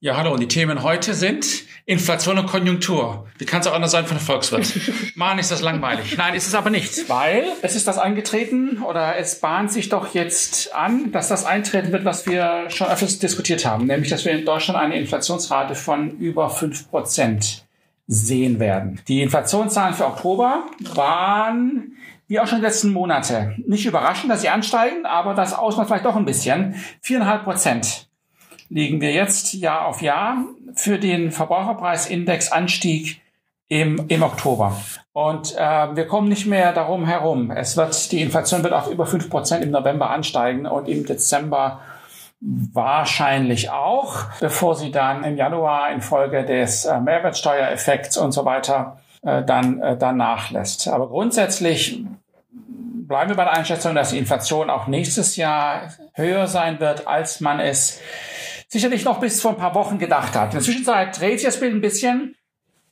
Ja, hallo. Und die Themen heute sind Inflation und Konjunktur. Wie kann es auch anders sein für einen Volkswirt? Mann, ist das langweilig. Nein, ist es aber nicht. Weil es ist das eingetreten oder es bahnt sich doch jetzt an, dass das eintreten wird, was wir schon öfters diskutiert haben. Nämlich, dass wir in Deutschland eine Inflationsrate von über fünf Prozent sehen werden. Die Inflationszahlen für Oktober waren wie auch schon die letzten Monate. Nicht überraschend, dass sie ansteigen, aber das Ausmaß vielleicht doch ein bisschen. Viereinhalb Prozent liegen wir jetzt Jahr auf Jahr für den Verbraucherpreisindex Anstieg im, im Oktober. Und äh, wir kommen nicht mehr darum herum. Es wird, die Inflation wird auf über fünf Prozent im November ansteigen und im Dezember wahrscheinlich auch, bevor sie dann im Januar infolge des äh, Mehrwertsteuereffekts und so weiter äh, dann, äh, dann nachlässt. Aber grundsätzlich bleiben wir bei der Einschätzung, dass die Inflation auch nächstes Jahr höher sein wird, als man es sicherlich noch bis vor ein paar Wochen gedacht hat. In der Zwischenzeit dreht sich das Bild ein bisschen.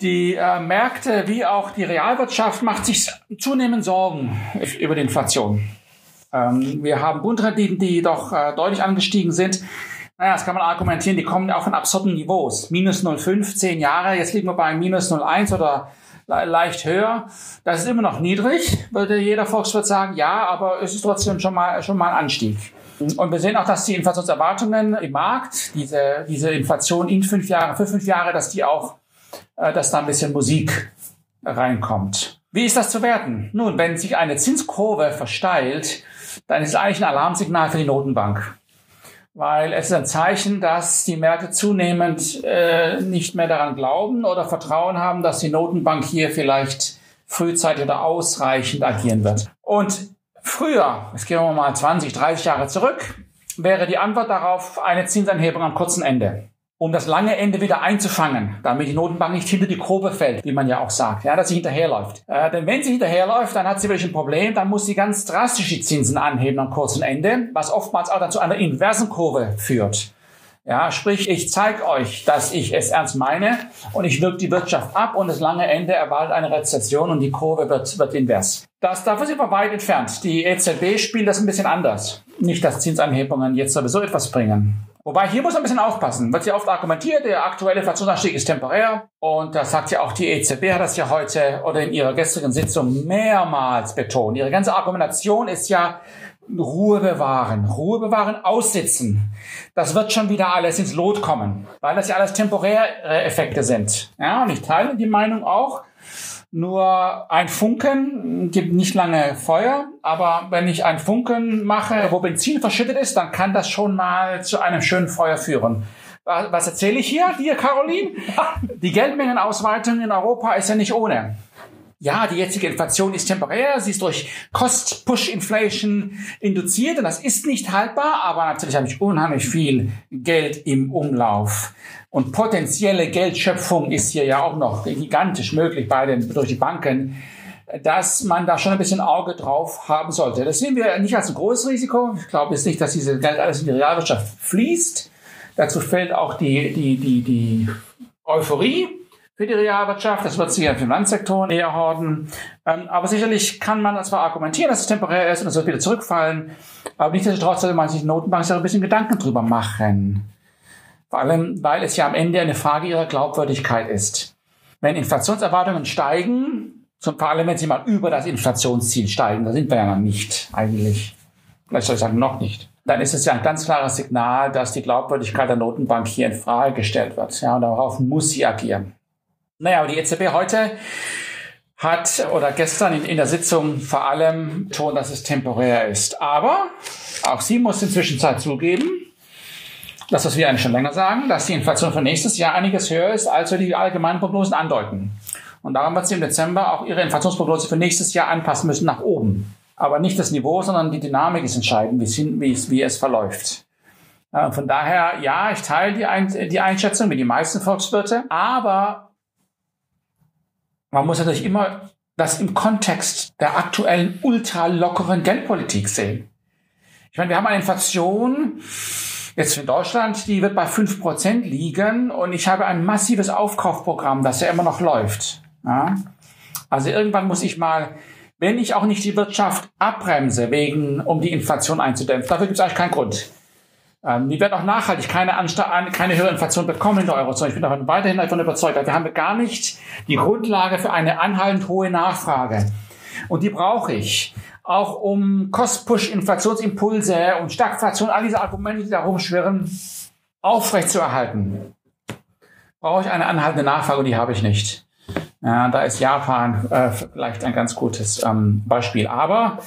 Die äh, Märkte wie auch die Realwirtschaft macht sich zunehmend Sorgen über die Inflation. Ähm, wir haben Bundrenditen, die doch äh, deutlich angestiegen sind. Naja, das kann man argumentieren, die kommen auch von absurden Niveaus. Minus 0,5, 10 Jahre, jetzt liegen wir bei minus 0,1 oder le leicht höher. Das ist immer noch niedrig, würde jeder Volkswirt sagen. Ja, aber es ist trotzdem schon mal, schon mal ein Anstieg. Und wir sehen auch, dass die Inflationserwartungen im Markt, diese, diese Inflation in fünf Jahren, für fünf Jahre, dass die auch, äh, dass da ein bisschen Musik reinkommt. Wie ist das zu werten? Nun, wenn sich eine Zinskurve versteilt, dann ist es eigentlich ein Alarmsignal für die Notenbank. Weil es ist ein Zeichen, dass die Märkte zunehmend äh, nicht mehr daran glauben oder Vertrauen haben, dass die Notenbank hier vielleicht frühzeitig oder ausreichend agieren wird. Und Früher, jetzt gehen wir mal 20, 30 Jahre zurück, wäre die Antwort darauf eine Zinsanhebung am kurzen Ende. Um das lange Ende wieder einzufangen, damit die Notenbank nicht hinter die Kurve fällt, wie man ja auch sagt, ja, dass sie hinterherläuft. Äh, denn wenn sie hinterherläuft, dann hat sie wirklich ein Problem, dann muss sie ganz drastisch die Zinsen anheben am kurzen Ende, was oftmals auch dann zu einer inversen Kurve führt. Ja, sprich, ich zeige euch, dass ich es ernst meine und ich wirke die Wirtschaft ab und das lange Ende erwartet eine Rezession und die Kurve wird, wird invers. Das, dafür sind wir weit entfernt. Die EZB spielt das ein bisschen anders. Nicht, dass Zinsanhebungen jetzt sowieso etwas bringen. Wobei hier muss man ein bisschen aufpassen. Wird ja oft argumentiert, der aktuelle Inflationsanstieg ist temporär. Und das sagt ja auch die EZB, hat das ja heute oder in ihrer gestrigen Sitzung mehrmals betont. Ihre ganze Argumentation ist ja, Ruhe bewahren, Ruhe bewahren, aussitzen. Das wird schon wieder alles ins Lot kommen, weil das ja alles temporäre Effekte sind. Ja, und ich teile die Meinung auch. Nur ein Funken gibt nicht lange Feuer, aber wenn ich ein Funken mache, wo Benzin verschüttet ist, dann kann das schon mal zu einem schönen Feuer führen. Was erzähle ich hier, dir, Caroline? Die Geldmengenausweitung in Europa ist ja nicht ohne ja, die jetzige Inflation ist temporär, sie ist durch Cost-Push-Inflation induziert und das ist nicht haltbar, aber natürlich habe ich unheimlich viel Geld im Umlauf. Und potenzielle Geldschöpfung ist hier ja auch noch gigantisch möglich bei den, durch die Banken, dass man da schon ein bisschen Auge drauf haben sollte. Das sehen wir nicht als ein großes Risiko. Ich glaube jetzt nicht, dass dieses Geld alles in die Realwirtschaft fließt. Dazu fällt auch die, die, die, die Euphorie für die Realwirtschaft. Das wird sich im Finanzsektor eher horden. Ähm, aber sicherlich kann man zwar argumentieren, dass es temporär ist und es wird wieder zurückfallen. Aber nichtsdestotrotz sollte man sich Notenbank ein bisschen Gedanken drüber machen. Vor allem, weil es ja am Ende eine Frage ihrer Glaubwürdigkeit ist. Wenn Inflationserwartungen steigen, vor allem wenn sie mal über das Inflationsziel steigen, da sind wir ja noch nicht eigentlich. Vielleicht soll ich sagen, noch nicht dann ist es ja ein ganz klares Signal, dass die Glaubwürdigkeit der Notenbank hier in Frage gestellt wird. Ja, und darauf muss sie agieren. Naja, aber die EZB heute hat oder gestern in, in der Sitzung vor allem betont, dass es temporär ist. Aber auch sie muss inzwischen Zeit zugeben, das, was wir eigentlich schon länger sagen, dass die Inflation für nächstes Jahr einiges höher ist, als wir die allgemeinen Prognosen andeuten. Und darum wird sie im Dezember auch ihre Inflationsprognose für nächstes Jahr anpassen müssen nach oben. Aber nicht das Niveau, sondern die Dynamik ist entscheidend, wie es, wie es, verläuft. Von daher, ja, ich teile die, Ein die Einschätzung wie die meisten Volkswirte, aber man muss natürlich immer das im Kontext der aktuellen ultra lockeren Geldpolitik sehen. Ich meine, wir haben eine Inflation jetzt in Deutschland, die wird bei fünf Prozent liegen und ich habe ein massives Aufkaufprogramm, das ja immer noch läuft. Ja? Also irgendwann muss ich mal, wenn ich auch nicht die Wirtschaft abbremse, wegen, um die Inflation einzudämpfen, dafür gibt es eigentlich keinen Grund. Ähm, die werden auch nachhaltig keine, keine höhere Inflation bekommen in der Eurozone. Ich bin davon weiterhin davon überzeugt. Wir haben gar nicht die Grundlage für eine anhaltend hohe Nachfrage. Und die brauche ich. Auch um Cost-Push-Inflationsimpulse und Stagflation, all diese Argumente, die da rumschwirren, aufrechtzuerhalten. Brauche ich eine anhaltende Nachfrage und die habe ich nicht. Ja, da ist Japan äh, vielleicht ein ganz gutes ähm, Beispiel. Aber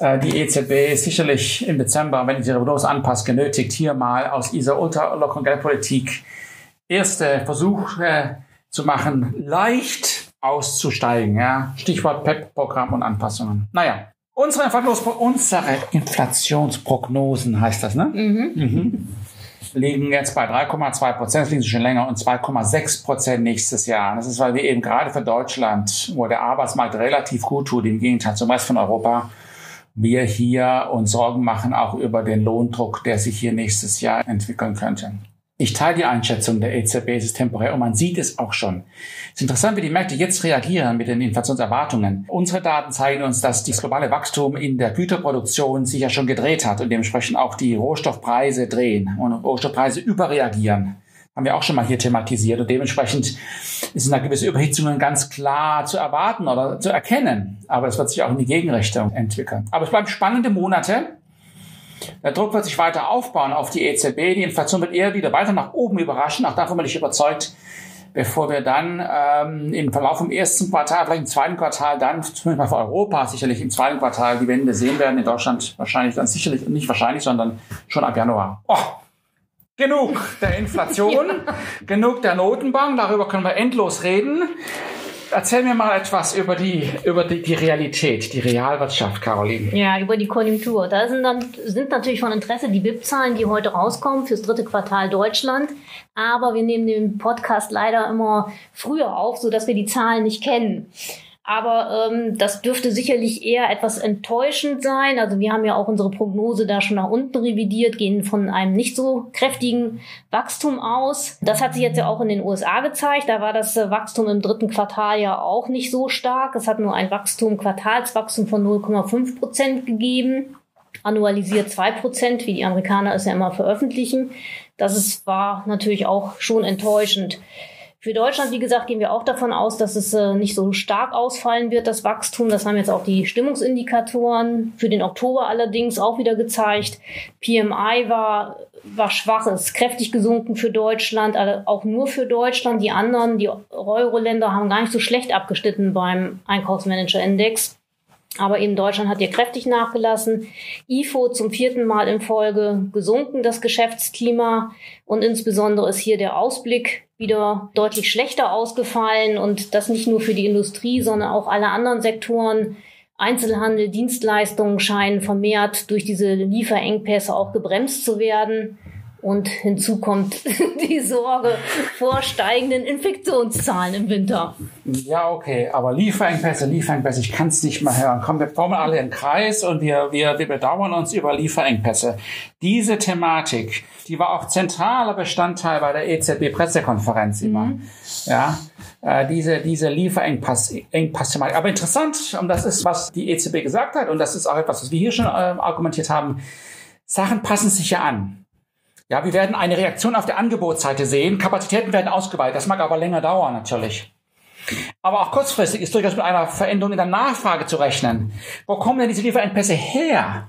die EZB ist sicherlich im Dezember, wenn sie ihre Prognose anpasst, genötigt, hier mal aus dieser ultralockeren Geldpolitik erste Versuche zu machen, leicht auszusteigen. Ja? Stichwort PEP-Programm und Anpassungen. Naja, unsere, unsere Inflationsprognosen heißt das, ne? Mhm. Mhm. Liegen jetzt bei 3,2 Prozent, das liegen sie schon länger, und 2,6 Prozent nächstes Jahr. Das ist, weil wir eben gerade für Deutschland, wo der Arbeitsmarkt relativ gut tut, im Gegenteil zum Rest von Europa, wir hier uns Sorgen machen auch über den Lohndruck, der sich hier nächstes Jahr entwickeln könnte. Ich teile die Einschätzung der EZB, es ist temporär und man sieht es auch schon. Es ist interessant, wie die Märkte jetzt reagieren mit den Inflationserwartungen. Unsere Daten zeigen uns, dass das globale Wachstum in der Güterproduktion sich ja schon gedreht hat und dementsprechend auch die Rohstoffpreise drehen und Rohstoffpreise überreagieren haben wir auch schon mal hier thematisiert. Und dementsprechend ist eine gewisse Überhitzung ganz klar zu erwarten oder zu erkennen. Aber es wird sich auch in die Gegenrichtung entwickeln. Aber es bleiben spannende Monate. Der Druck wird sich weiter aufbauen auf die EZB. Die Inflation wird eher wieder weiter nach oben überraschen. Auch davon bin ich überzeugt, bevor wir dann ähm, im Verlauf vom ersten Quartal, vielleicht im zweiten Quartal, dann zumindest mal für Europa sicherlich im zweiten Quartal die Wende sehen werden. In Deutschland wahrscheinlich dann sicherlich, nicht wahrscheinlich, sondern schon ab Januar. Oh, Genug der Inflation, ja. genug der Notenbank, darüber können wir endlos reden. Erzähl mir mal etwas über die, über die, die Realität, die Realwirtschaft, Caroline. Ja, über die Konjunktur. Da sind, dann, sind natürlich von Interesse die BIP-Zahlen, die heute rauskommen fürs dritte Quartal Deutschland. Aber wir nehmen den Podcast leider immer früher auf, sodass wir die Zahlen nicht kennen. Aber ähm, das dürfte sicherlich eher etwas enttäuschend sein. Also wir haben ja auch unsere Prognose da schon nach unten revidiert, gehen von einem nicht so kräftigen Wachstum aus. Das hat sich jetzt ja auch in den USA gezeigt. Da war das äh, Wachstum im dritten Quartal ja auch nicht so stark. Es hat nur ein Wachstum, Quartalswachstum von 0,5 Prozent gegeben. Annualisiert zwei Prozent, wie die Amerikaner es ja immer veröffentlichen. Das ist, war natürlich auch schon enttäuschend. Für Deutschland, wie gesagt, gehen wir auch davon aus, dass es äh, nicht so stark ausfallen wird, das Wachstum. Das haben jetzt auch die Stimmungsindikatoren für den Oktober allerdings auch wieder gezeigt. PMI war, war schwach, ist kräftig gesunken für Deutschland, auch nur für Deutschland. Die anderen, die Euro-Länder haben gar nicht so schlecht abgeschnitten beim Einkaufsmanager-Index. Aber eben Deutschland hat hier kräftig nachgelassen. IFO zum vierten Mal in Folge gesunken, das Geschäftsklima. Und insbesondere ist hier der Ausblick wieder deutlich schlechter ausgefallen. Und das nicht nur für die Industrie, sondern auch alle anderen Sektoren. Einzelhandel, Dienstleistungen scheinen vermehrt durch diese Lieferengpässe auch gebremst zu werden. Und hinzu kommt die Sorge vor steigenden Infektionszahlen im Winter. Ja, okay, aber Lieferengpässe, Lieferengpässe, ich kann es nicht mehr hören. Komm, wir kommen alle im Kreis und wir, wir, wir bedauern uns über Lieferengpässe. Diese Thematik, die war auch zentraler Bestandteil bei der EZB-Pressekonferenz immer. Mhm. Ja, äh, diese, diese Lieferengpass-Thematik. Aber interessant, und das ist, was die EZB gesagt hat, und das ist auch etwas, was wir hier schon äh, argumentiert haben, Sachen passen sich ja an. Ja, wir werden eine Reaktion auf der Angebotsseite sehen. Kapazitäten werden ausgeweitet. Das mag aber länger dauern, natürlich. Aber auch kurzfristig ist durchaus mit einer Veränderung in der Nachfrage zu rechnen. Wo kommen denn diese Lieferengpässe her?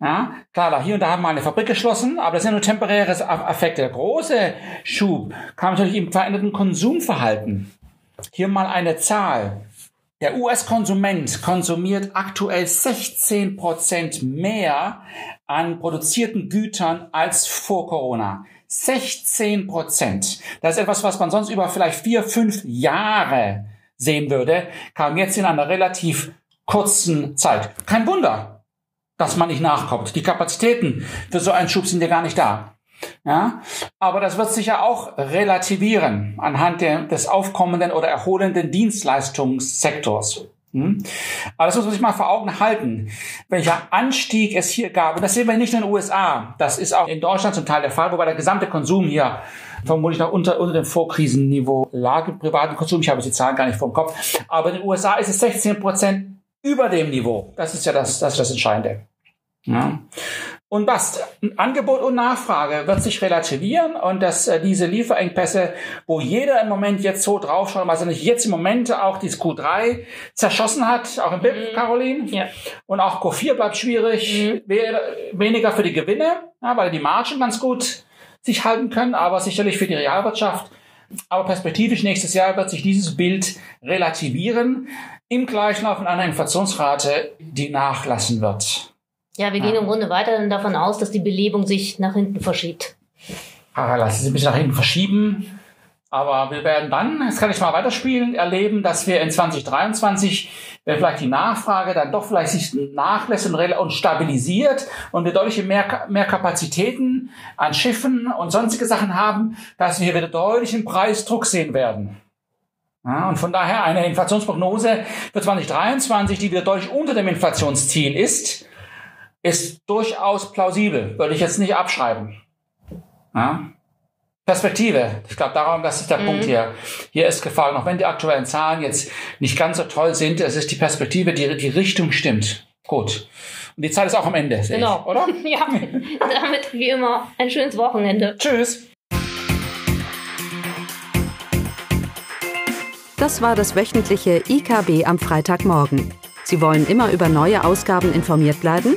Ja, klar, hier und da haben wir eine Fabrik geschlossen, aber das sind nur temporäre Effekte. Der große Schub kam natürlich im veränderten Konsumverhalten. Hier mal eine Zahl. Der US-Konsument konsumiert aktuell 16 Prozent mehr an produzierten Gütern als vor Corona. 16 Prozent. Das ist etwas, was man sonst über vielleicht vier, fünf Jahre sehen würde, kam jetzt in einer relativ kurzen Zeit. Kein Wunder, dass man nicht nachkommt. Die Kapazitäten für so einen Schub sind ja gar nicht da. Ja, aber das wird sich ja auch relativieren anhand der, des aufkommenden oder erholenden Dienstleistungssektors. Hm? Aber das muss man sich mal vor Augen halten, welcher Anstieg es hier gab. Und das sehen wir nicht nur in den USA, das ist auch in Deutschland zum Teil der Fall, wobei der gesamte Konsum hier vermutlich noch unter, unter dem Vorkrisenniveau lag im privaten Konsum. Ich habe die Zahlen gar nicht vor dem Kopf. Aber in den USA ist es 16 Prozent über dem Niveau. Das ist ja das, das, ist das Entscheidende. Ja. Und was? Angebot und Nachfrage wird sich relativieren und dass äh, diese Lieferengpässe, wo jeder im Moment jetzt so draufschaut, also nicht jetzt im Moment auch dieses Q3 zerschossen hat, auch im BIP, mhm. Caroline. Ja. Und auch Q4 bleibt schwierig, mhm. weniger für die Gewinne, ja, weil die Margen ganz gut sich halten können, aber sicherlich für die Realwirtschaft. Aber perspektivisch nächstes Jahr wird sich dieses Bild relativieren im Gleichlauf mit einer Inflationsrate, die nachlassen wird. Ja, wir gehen im Grunde weiterhin davon aus, dass die Belebung sich nach hinten verschiebt. Ah, lass sie ein bisschen nach hinten verschieben. Aber wir werden dann, jetzt kann ich mal weiterspielen, erleben, dass wir in 2023, wenn vielleicht die Nachfrage dann doch vielleicht sich nachlässt und stabilisiert und wir deutlich mehr, mehr Kapazitäten an Schiffen und sonstige Sachen haben, dass wir wieder deutlichen Preisdruck sehen werden. Ja, und von daher eine Inflationsprognose für 2023, die wieder deutlich unter dem Inflationsziel ist, ist durchaus plausibel, würde ich jetzt nicht abschreiben. Ja? Perspektive. Ich glaube, darum, das ist der mhm. Punkt hier. Hier ist gefragt, auch wenn die aktuellen Zahlen jetzt nicht ganz so toll sind, es ist die Perspektive, die, die Richtung stimmt. Gut. Und die Zeit ist auch am Ende, genau. Ich, oder? ja, damit wie immer ein schönes Wochenende. Tschüss. Das war das wöchentliche IKB am Freitagmorgen. Sie wollen immer über neue Ausgaben informiert bleiben?